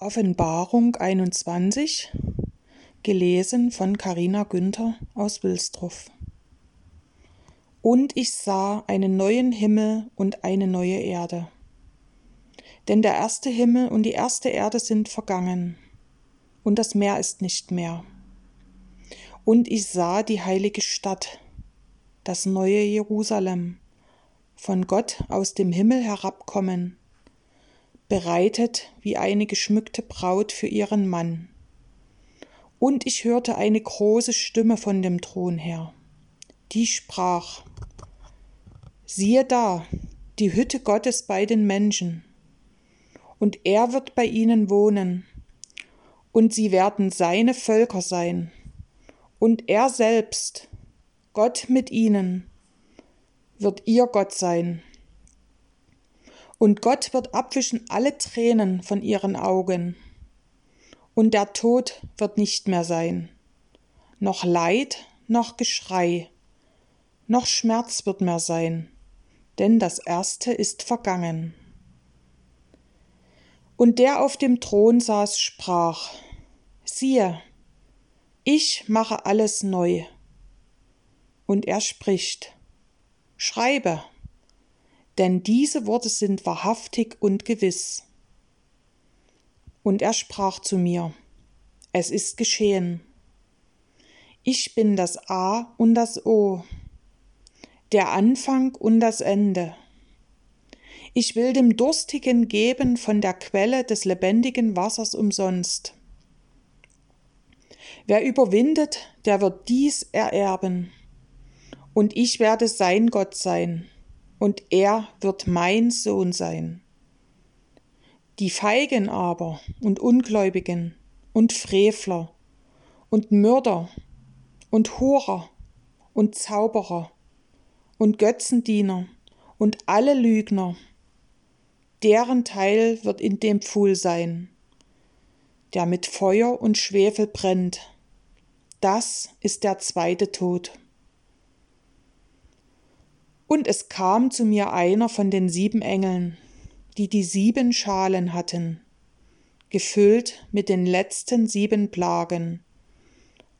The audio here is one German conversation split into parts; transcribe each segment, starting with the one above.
Offenbarung 21, gelesen von Carina Günther aus Wilsdruff. Und ich sah einen neuen Himmel und eine neue Erde. Denn der erste Himmel und die erste Erde sind vergangen, und das Meer ist nicht mehr. Und ich sah die heilige Stadt, das neue Jerusalem, von Gott aus dem Himmel herabkommen bereitet wie eine geschmückte Braut für ihren Mann. Und ich hörte eine große Stimme von dem Thron her, die sprach, siehe da, die Hütte Gottes bei den Menschen, und er wird bei ihnen wohnen, und sie werden seine Völker sein, und er selbst, Gott mit ihnen, wird ihr Gott sein und Gott wird abwischen alle Tränen von ihren Augen. Und der Tod wird nicht mehr sein. Noch Leid, noch Geschrei, noch Schmerz wird mehr sein, denn das Erste ist vergangen. Und der auf dem Thron saß, sprach, siehe, ich mache alles neu. Und er spricht, schreibe, denn diese Worte sind wahrhaftig und gewiss. Und er sprach zu mir, es ist geschehen. Ich bin das A und das O, der Anfang und das Ende. Ich will dem Durstigen geben von der Quelle des lebendigen Wassers umsonst. Wer überwindet, der wird dies ererben, und ich werde sein Gott sein und er wird mein Sohn sein. Die Feigen aber und Ungläubigen und Frevler und Mörder und Hurer und Zauberer und Götzendiener und alle Lügner, deren Teil wird in dem Pfuhl sein, der mit Feuer und Schwefel brennt. Das ist der zweite Tod. Und es kam zu mir einer von den sieben Engeln, die die sieben Schalen hatten, gefüllt mit den letzten sieben Plagen,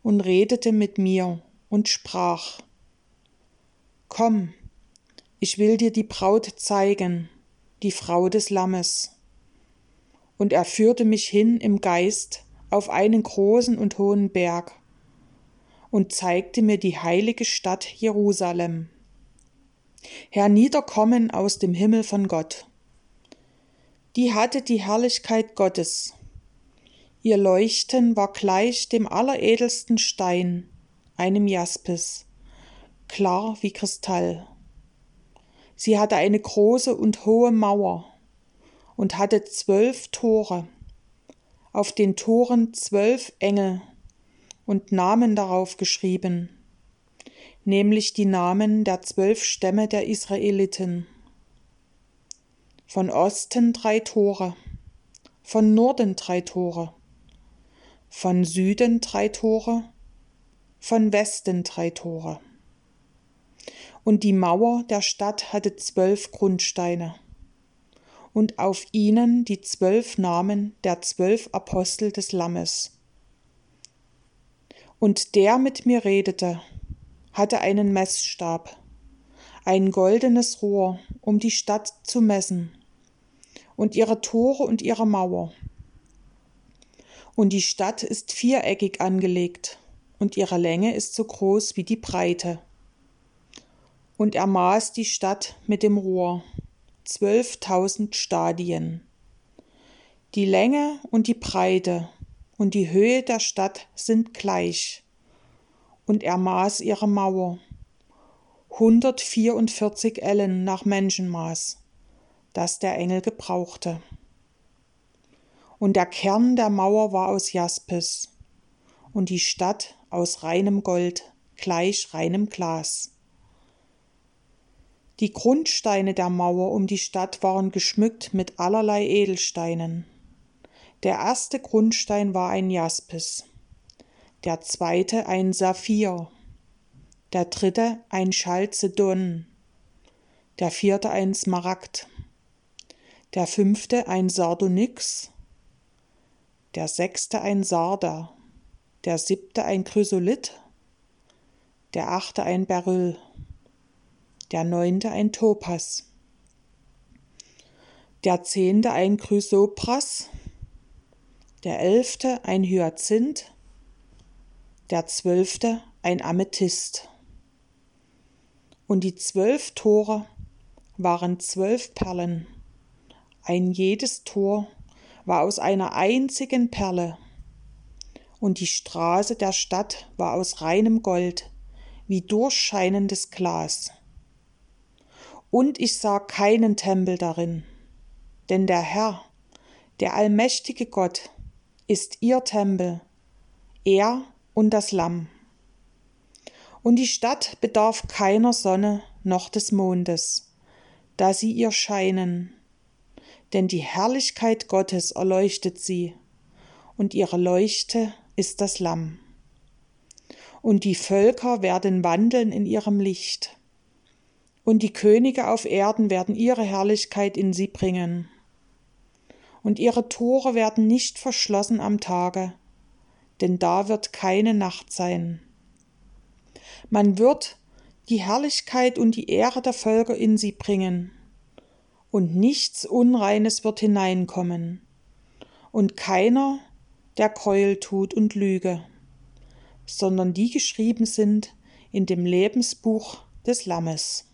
und redete mit mir und sprach, Komm, ich will dir die Braut zeigen, die Frau des Lammes. Und er führte mich hin im Geist auf einen großen und hohen Berg und zeigte mir die heilige Stadt Jerusalem herniederkommen aus dem Himmel von Gott. Die hatte die Herrlichkeit Gottes. Ihr Leuchten war gleich dem alleredelsten Stein, einem Jaspis, klar wie Kristall. Sie hatte eine große und hohe Mauer und hatte zwölf Tore, auf den Toren zwölf Engel und Namen darauf geschrieben nämlich die Namen der zwölf Stämme der Israeliten. Von Osten drei Tore, von Norden drei Tore, von Süden drei Tore, von Westen drei Tore. Und die Mauer der Stadt hatte zwölf Grundsteine, und auf ihnen die zwölf Namen der zwölf Apostel des Lammes. Und der mit mir redete, hatte einen Messstab, ein goldenes Rohr, um die Stadt zu messen, und ihre Tore und ihre Mauer. Und die Stadt ist viereckig angelegt, und ihre Länge ist so groß wie die Breite. Und er maß die Stadt mit dem Rohr, zwölftausend Stadien. Die Länge und die Breite und die Höhe der Stadt sind gleich und er maß ihre Mauer. 144 Ellen nach Menschenmaß, das der Engel gebrauchte. Und der Kern der Mauer war aus Jaspis und die Stadt aus reinem Gold, gleich reinem Glas. Die Grundsteine der Mauer um die Stadt waren geschmückt mit allerlei Edelsteinen. Der erste Grundstein war ein Jaspis, der zweite ein Saphir, der dritte ein Chalcedon, der vierte ein Smaragd, der fünfte ein Sardonyx, der sechste ein Sarda, der siebte ein Chrysolith, der achte ein Beryl, der neunte ein Topas, der zehnte ein Chrysopras, der elfte ein Hyazinth, der zwölfte ein Amethyst. Und die zwölf Tore waren zwölf Perlen, ein jedes Tor war aus einer einzigen Perle, und die Straße der Stadt war aus reinem Gold, wie durchscheinendes Glas. Und ich sah keinen Tempel darin, denn der Herr, der allmächtige Gott, ist ihr Tempel, er und das Lamm. Und die Stadt bedarf keiner Sonne noch des Mondes, da sie ihr scheinen, denn die Herrlichkeit Gottes erleuchtet sie, und ihre Leuchte ist das Lamm. Und die Völker werden wandeln in ihrem Licht, und die Könige auf Erden werden ihre Herrlichkeit in sie bringen. Und ihre Tore werden nicht verschlossen am Tage, denn da wird keine Nacht sein. Man wird die Herrlichkeit und die Ehre der Völker in sie bringen, und nichts Unreines wird hineinkommen, und keiner, der Gräuel tut und Lüge, sondern die geschrieben sind in dem Lebensbuch des Lammes.